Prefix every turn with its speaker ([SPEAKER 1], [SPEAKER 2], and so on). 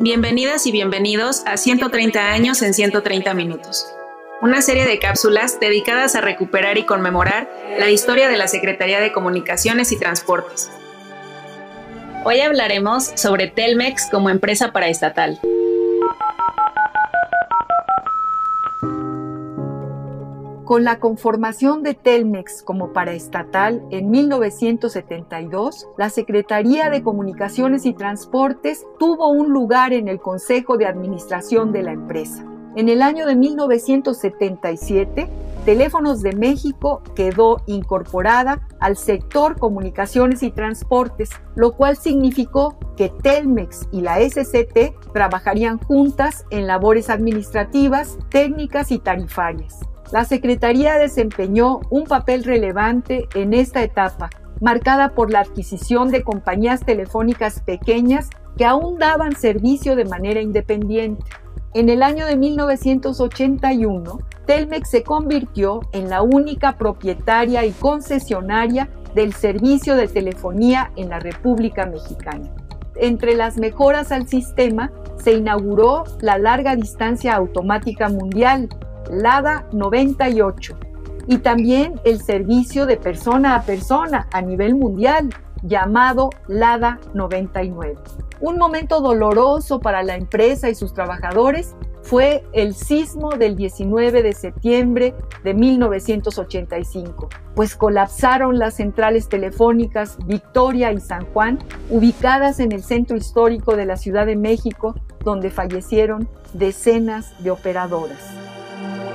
[SPEAKER 1] Bienvenidas y bienvenidos a 130 años en 130 minutos, una serie de cápsulas dedicadas a recuperar y conmemorar la historia de la Secretaría de Comunicaciones y Transportes. Hoy hablaremos sobre Telmex como empresa paraestatal.
[SPEAKER 2] Con la conformación de Telmex como paraestatal en 1972, la Secretaría de Comunicaciones y Transportes tuvo un lugar en el Consejo de Administración de la empresa. En el año de 1977, Teléfonos de México quedó incorporada al sector comunicaciones y transportes, lo cual significó que Telmex y la SCT trabajarían juntas en labores administrativas, técnicas y tarifarias. La Secretaría desempeñó un papel relevante en esta etapa, marcada por la adquisición de compañías telefónicas pequeñas que aún daban servicio de manera independiente. En el año de 1981, Telmex se convirtió en la única propietaria y concesionaria del servicio de telefonía en la República Mexicana. Entre las mejoras al sistema se inauguró la larga distancia automática mundial, LADA 98 y también el servicio de persona a persona a nivel mundial llamado LADA 99. Un momento doloroso para la empresa y sus trabajadores fue el sismo del 19 de septiembre de 1985, pues colapsaron las centrales telefónicas Victoria y San Juan, ubicadas en el centro histórico de la Ciudad de México, donde fallecieron decenas de operadoras.